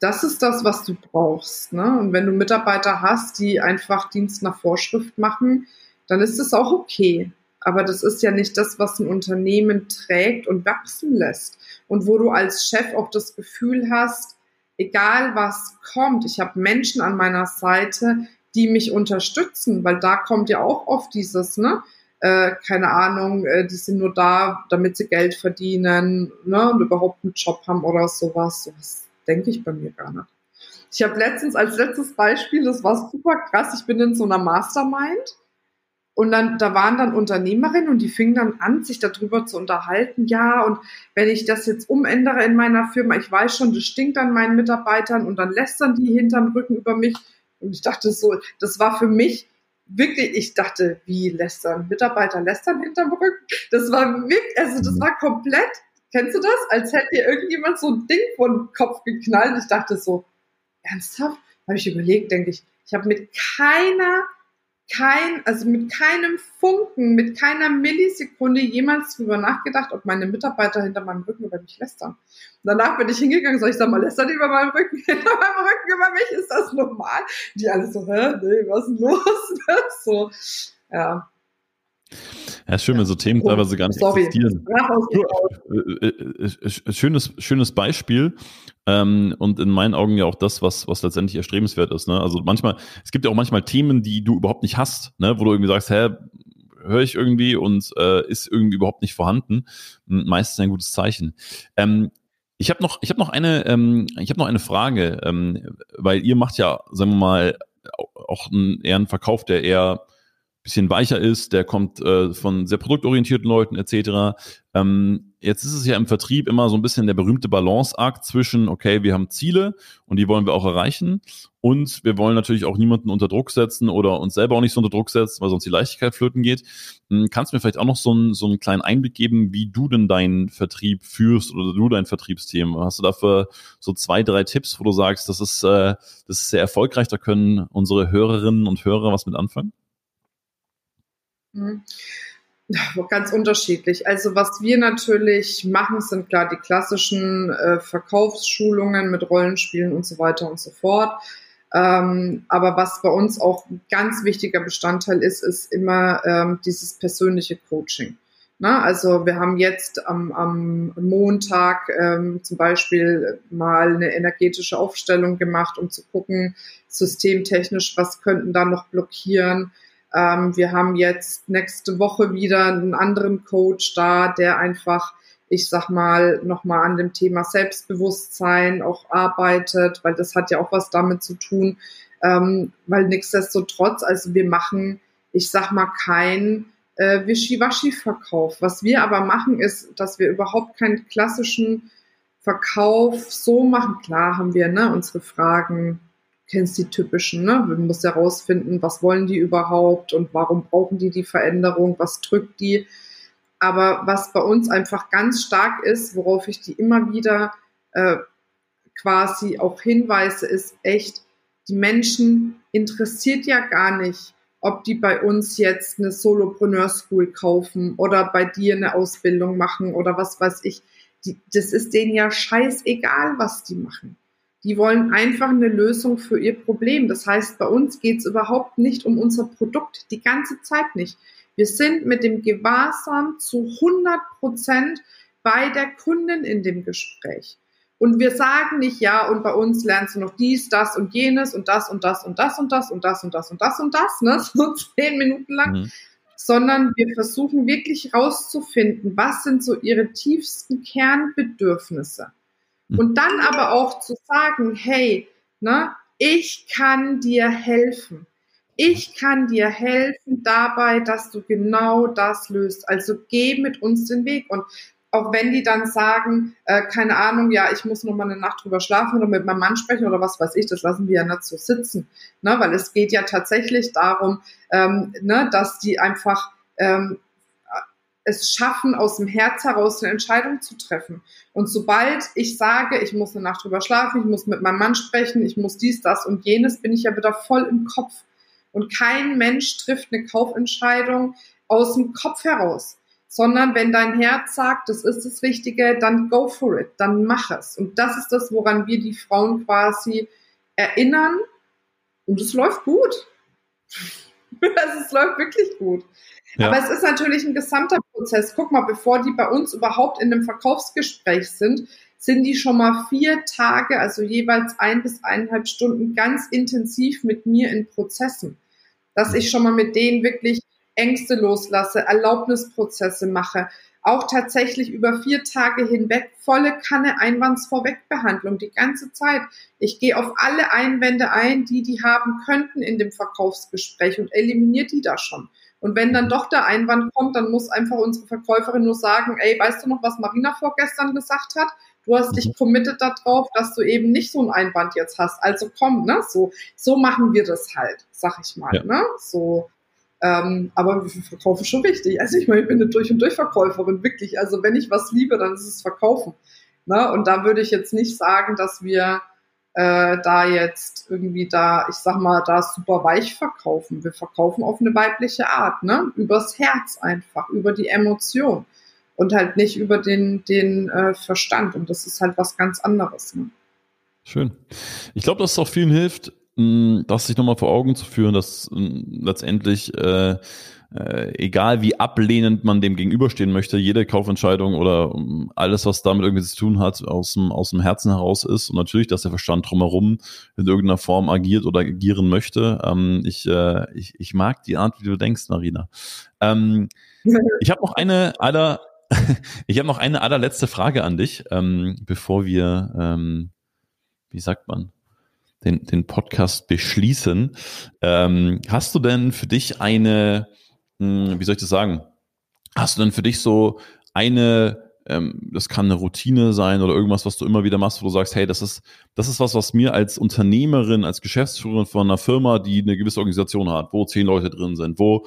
das ist das, was du brauchst. Ne? Und wenn du Mitarbeiter hast, die einfach Dienst nach Vorschrift machen, dann ist das auch okay. Aber das ist ja nicht das, was ein Unternehmen trägt und wachsen lässt. Und wo du als Chef auch das Gefühl hast, egal was kommt, ich habe Menschen an meiner Seite, die mich unterstützen, weil da kommt ja auch oft dieses, ne, äh, keine Ahnung, äh, die sind nur da, damit sie Geld verdienen, ne, und überhaupt einen Job haben oder sowas. Sowas denke ich bei mir gar nicht. Ich habe letztens als letztes Beispiel, das war super krass, ich bin in so einer Mastermind und dann, da waren dann Unternehmerinnen und die fingen dann an, sich darüber zu unterhalten. Ja, und wenn ich das jetzt umändere in meiner Firma, ich weiß schon, das stinkt an meinen Mitarbeitern und dann lästern die hinterm Rücken über mich. Und ich dachte so, das war für mich wirklich, ich dachte, wie lästern, Mitarbeiter lästern hinterm Rücken. Das war wirklich, also das war komplett, kennst du das? Als hätte dir irgendjemand so ein Ding vor den Kopf geknallt. Ich dachte so, ernsthaft? Habe ich überlegt, denke ich, ich habe mit keiner kein, also mit keinem Funken, mit keiner Millisekunde jemals drüber nachgedacht, ob meine Mitarbeiter hinter meinem Rücken über mich lästern. Und danach bin ich hingegangen, soll ich sagen mal, lästern die über meinem Rücken, hinter meinem Rücken über mich, ist das normal? Die alle so, hä, nee, was ist denn los? so, ja. Ja, ist schön, wenn so Themen oh, teilweise gar nicht Sorry. existieren. Äh, äh, äh, schönes, schönes Beispiel. Ähm, und in meinen Augen ja auch das, was, was letztendlich erstrebenswert ist. Ne? Also manchmal, es gibt ja auch manchmal Themen, die du überhaupt nicht hast, ne? wo du irgendwie sagst, hä, höre ich irgendwie und äh, ist irgendwie überhaupt nicht vorhanden. Meistens ein gutes Zeichen. Ähm, ich habe noch, ich habe noch eine, ähm, ich habe noch eine Frage, ähm, weil ihr macht ja, sagen wir mal, auch einen, eher einen Verkauf, der eher bisschen weicher ist, der kommt äh, von sehr produktorientierten Leuten etc. Ähm, jetzt ist es ja im Vertrieb immer so ein bisschen der berühmte Balanceakt zwischen, okay, wir haben Ziele und die wollen wir auch erreichen und wir wollen natürlich auch niemanden unter Druck setzen oder uns selber auch nicht so unter Druck setzen, weil sonst die Leichtigkeit flöten geht. Hm, kannst du mir vielleicht auch noch so einen, so einen kleinen Einblick geben, wie du denn deinen Vertrieb führst oder du dein Vertriebsteam? Hast du dafür so zwei, drei Tipps, wo du sagst, das ist, äh, das ist sehr erfolgreich, da können unsere Hörerinnen und Hörer was mit anfangen? Mhm. Ganz unterschiedlich. Also was wir natürlich machen, sind klar die klassischen äh, Verkaufsschulungen mit Rollenspielen und so weiter und so fort. Ähm, aber was bei uns auch ein ganz wichtiger Bestandteil ist, ist immer ähm, dieses persönliche Coaching. Na, also wir haben jetzt am, am Montag ähm, zum Beispiel mal eine energetische Aufstellung gemacht, um zu gucken, systemtechnisch, was könnten da noch blockieren ähm, wir haben jetzt nächste Woche wieder einen anderen Coach da, der einfach, ich sag mal, nochmal an dem Thema Selbstbewusstsein auch arbeitet, weil das hat ja auch was damit zu tun, ähm, weil nichtsdestotrotz, also wir machen, ich sag mal, kein äh, Wischiwaschi-Verkauf. Was wir aber machen, ist, dass wir überhaupt keinen klassischen Verkauf so machen. Klar haben wir ne, unsere Fragen, kennst die typischen, ne? Man muss herausfinden, was wollen die überhaupt und warum brauchen die die Veränderung, was drückt die. Aber was bei uns einfach ganz stark ist, worauf ich die immer wieder äh, quasi auch hinweise, ist echt, die Menschen interessiert ja gar nicht, ob die bei uns jetzt eine Solopreneur School kaufen oder bei dir eine Ausbildung machen oder was weiß ich. Die, das ist denen ja scheißegal, was die machen. Die wollen einfach eine Lösung für ihr Problem. Das heißt, bei uns geht es überhaupt nicht um unser Produkt, die ganze Zeit nicht. Wir sind mit dem Gewahrsam zu 100 Prozent bei der Kundin in dem Gespräch. Und wir sagen nicht, ja, und bei uns lernst du noch dies, das und jenes und das und das und das und das und das und das und das und das, ne, so zehn Minuten lang, mhm. sondern wir versuchen wirklich rauszufinden, was sind so ihre tiefsten Kernbedürfnisse. Mhm. Und dann aber auch zu sagen, hey, ne, ich kann dir helfen. Ich kann dir helfen dabei, dass du genau das löst. Also geh mit uns den Weg. Und auch wenn die dann sagen, äh, keine Ahnung, ja, ich muss noch mal eine Nacht drüber schlafen oder mit meinem Mann sprechen oder was weiß ich, das lassen wir ja nicht so sitzen. Ne? Weil es geht ja tatsächlich darum, ähm, ne, dass die einfach ähm, es schaffen, aus dem Herz heraus eine Entscheidung zu treffen. Und sobald ich sage, ich muss eine Nacht drüber schlafen, ich muss mit meinem Mann sprechen, ich muss dies, das und jenes, bin ich ja wieder voll im Kopf. Und kein Mensch trifft eine Kaufentscheidung aus dem Kopf heraus, sondern wenn dein Herz sagt, das ist das Richtige, dann go for it, dann mach es. Und das ist das, woran wir die Frauen quasi erinnern. Und es läuft gut. also es läuft wirklich gut. Ja. Aber es ist natürlich ein gesamter Prozess. Guck mal, bevor die bei uns überhaupt in einem Verkaufsgespräch sind, sind die schon mal vier Tage, also jeweils ein bis eineinhalb Stunden ganz intensiv mit mir in Prozessen dass ich schon mal mit denen wirklich Ängste loslasse, Erlaubnisprozesse mache, auch tatsächlich über vier Tage hinweg volle Kanne Einwandsvorwegbehandlung die ganze Zeit. Ich gehe auf alle Einwände ein, die die haben könnten in dem Verkaufsgespräch und eliminiere die da schon. Und wenn dann doch der Einwand kommt, dann muss einfach unsere Verkäuferin nur sagen, ey, weißt du noch, was Marina vorgestern gesagt hat? Du hast dich mhm. committed darauf, dass du eben nicht so einen Einwand jetzt hast. Also komm, ne? So, so machen wir das halt, sag ich mal, ja. ne? So. Ähm, aber Verkaufen ist schon wichtig. Also ich meine, ich bin eine durch und durch Verkäuferin, wirklich. Also wenn ich was liebe, dann ist es Verkaufen. Ne? Und da würde ich jetzt nicht sagen, dass wir äh, da jetzt irgendwie da, ich sag mal, da super weich verkaufen. Wir verkaufen auf eine weibliche Art, ne? Übers Herz einfach, über die Emotion und halt nicht über den, den äh, Verstand. Und das ist halt was ganz anderes. Ne? Schön. Ich glaube, dass es auch vielen hilft, das sich nochmal vor Augen zu führen, dass letztendlich äh, äh, egal wie ablehnend man dem gegenüberstehen möchte, jede Kaufentscheidung oder um, alles, was damit irgendwie zu tun hat, aus dem, aus dem Herzen heraus ist und natürlich, dass der Verstand drumherum in irgendeiner Form agiert oder agieren möchte. Ähm, ich, äh, ich, ich mag die Art, wie du denkst, Marina. Ähm, ich habe noch eine aller ich habe noch eine allerletzte Frage an dich, ähm, bevor wir, ähm, wie sagt man, den, den Podcast beschließen. Ähm, hast du denn für dich eine, mh, hm, wie soll ich das sagen? Hast du denn für dich so eine, ähm, das kann eine Routine sein oder irgendwas, was du immer wieder machst, wo du sagst, hey, das ist, das ist was, was mir als Unternehmerin, als Geschäftsführerin von einer Firma, die eine gewisse Organisation hat, wo zehn Leute drin sind, wo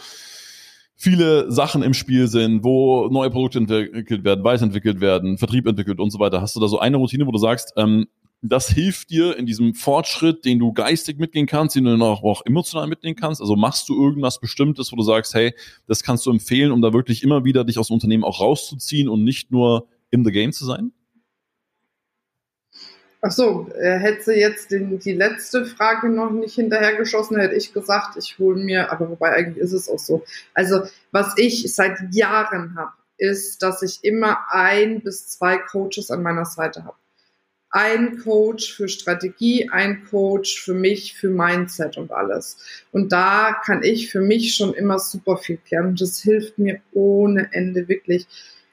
viele Sachen im Spiel sind, wo neue Produkte entwickelt werden, weiterentwickelt werden, Vertrieb entwickelt und so weiter. Hast du da so eine Routine, wo du sagst, ähm, das hilft dir in diesem Fortschritt, den du geistig mitgehen kannst, den du auch, auch emotional mitnehmen kannst? Also machst du irgendwas Bestimmtes, wo du sagst, hey, das kannst du empfehlen, um da wirklich immer wieder dich aus dem Unternehmen auch rauszuziehen und nicht nur in the game zu sein? Ach so, äh, hätte sie jetzt den, die letzte Frage noch nicht hinterhergeschossen, hätte ich gesagt, ich hole mir, aber wobei eigentlich ist es auch so. Also, was ich seit Jahren habe, ist, dass ich immer ein bis zwei Coaches an meiner Seite habe. Ein Coach für Strategie, ein Coach für mich, für Mindset und alles. Und da kann ich für mich schon immer super viel klären. Und das hilft mir ohne Ende wirklich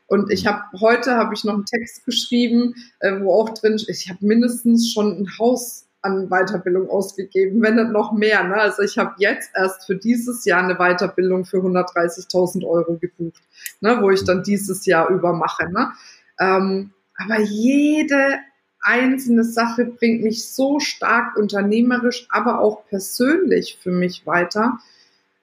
und ich mhm. habe heute habe ich noch einen Text geschrieben, äh, wo auch drin, ich habe mindestens schon ein Haus an Weiterbildung ausgegeben, wenn nicht noch mehr. Ne? Also ich habe jetzt erst für dieses Jahr eine Weiterbildung für 130.000 Euro gebucht, ne? wo ich dann dieses Jahr über mache. Ne? Ähm, aber jede einzelne Sache bringt mich so stark unternehmerisch, aber auch persönlich für mich weiter,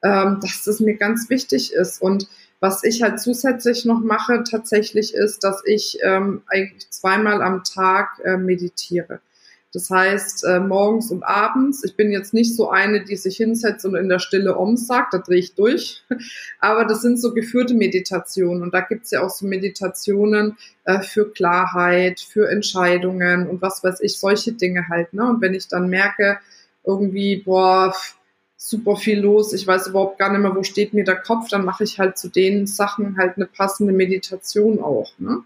ähm, dass das mir ganz wichtig ist. Und was ich halt zusätzlich noch mache tatsächlich ist, dass ich ähm, eigentlich zweimal am Tag äh, meditiere. Das heißt, äh, morgens und abends. Ich bin jetzt nicht so eine, die sich hinsetzt und in der Stille Om sagt, da drehe ich durch. Aber das sind so geführte Meditationen. Und da gibt's ja auch so Meditationen äh, für Klarheit, für Entscheidungen und was weiß ich, solche Dinge halt. Ne? Und wenn ich dann merke, irgendwie, boah, super viel los, ich weiß überhaupt gar nicht mehr, wo steht mir der Kopf, dann mache ich halt zu den Sachen halt eine passende Meditation auch. Ne?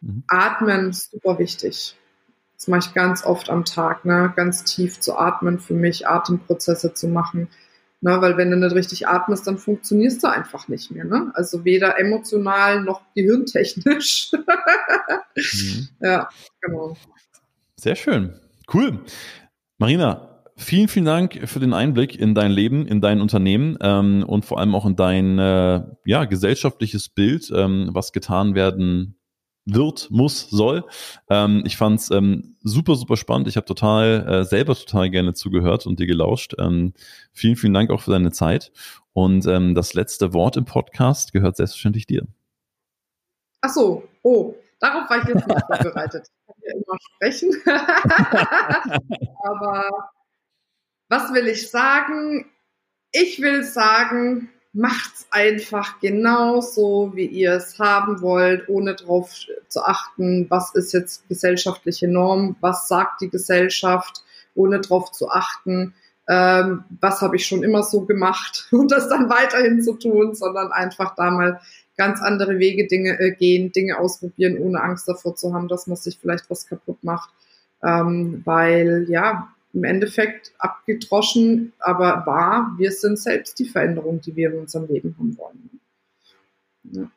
Mhm. Atmen ist super wichtig. Das mache ich ganz oft am Tag, ne? ganz tief zu atmen für mich, Atemprozesse zu machen. Ne? Weil wenn du nicht richtig atmest, dann funktionierst du einfach nicht mehr. Ne? Also weder emotional noch gehirntechnisch. mhm. Ja, genau. Sehr schön. Cool. Marina, Vielen, vielen Dank für den Einblick in dein Leben, in dein Unternehmen ähm, und vor allem auch in dein äh, ja, gesellschaftliches Bild, ähm, was getan werden wird, muss, soll. Ähm, ich fand es ähm, super, super spannend. Ich habe total äh, selber total gerne zugehört und dir gelauscht. Ähm, vielen, vielen Dank auch für deine Zeit. Und ähm, das letzte Wort im Podcast gehört selbstverständlich dir. Ach so, oh, darauf war ich jetzt nicht vorbereitet. Ich kann ja immer sprechen. Aber was will ich sagen? Ich will sagen, macht's einfach genauso, wie ihr es haben wollt, ohne darauf zu achten, was ist jetzt gesellschaftliche Norm, was sagt die Gesellschaft, ohne darauf zu achten, ähm, was habe ich schon immer so gemacht und das dann weiterhin zu tun, sondern einfach da mal ganz andere Wege Dinge äh, gehen, Dinge ausprobieren, ohne Angst davor zu haben, dass man sich vielleicht was kaputt macht. Ähm, weil ja, im Endeffekt abgedroschen, aber wahr, wir sind selbst die Veränderung, die wir in unserem Leben haben wollen. Ja.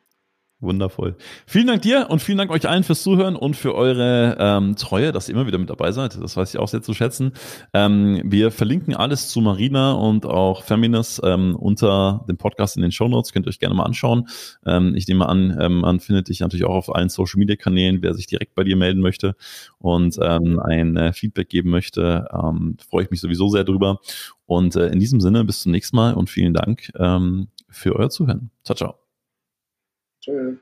Wundervoll. Vielen Dank dir und vielen Dank euch allen fürs Zuhören und für eure ähm, Treue, dass ihr immer wieder mit dabei seid. Das weiß ich auch sehr zu schätzen. Ähm, wir verlinken alles zu Marina und auch Feminist ähm, unter dem Podcast in den Show Notes. Könnt ihr euch gerne mal anschauen. Ähm, ich nehme an, ähm, man findet dich natürlich auch auf allen Social Media Kanälen, wer sich direkt bei dir melden möchte und ähm, ein äh, Feedback geben möchte. Ähm, freue ich mich sowieso sehr drüber. Und äh, in diesem Sinne, bis zum nächsten Mal und vielen Dank ähm, für euer Zuhören. Ciao, ciao. Tschö.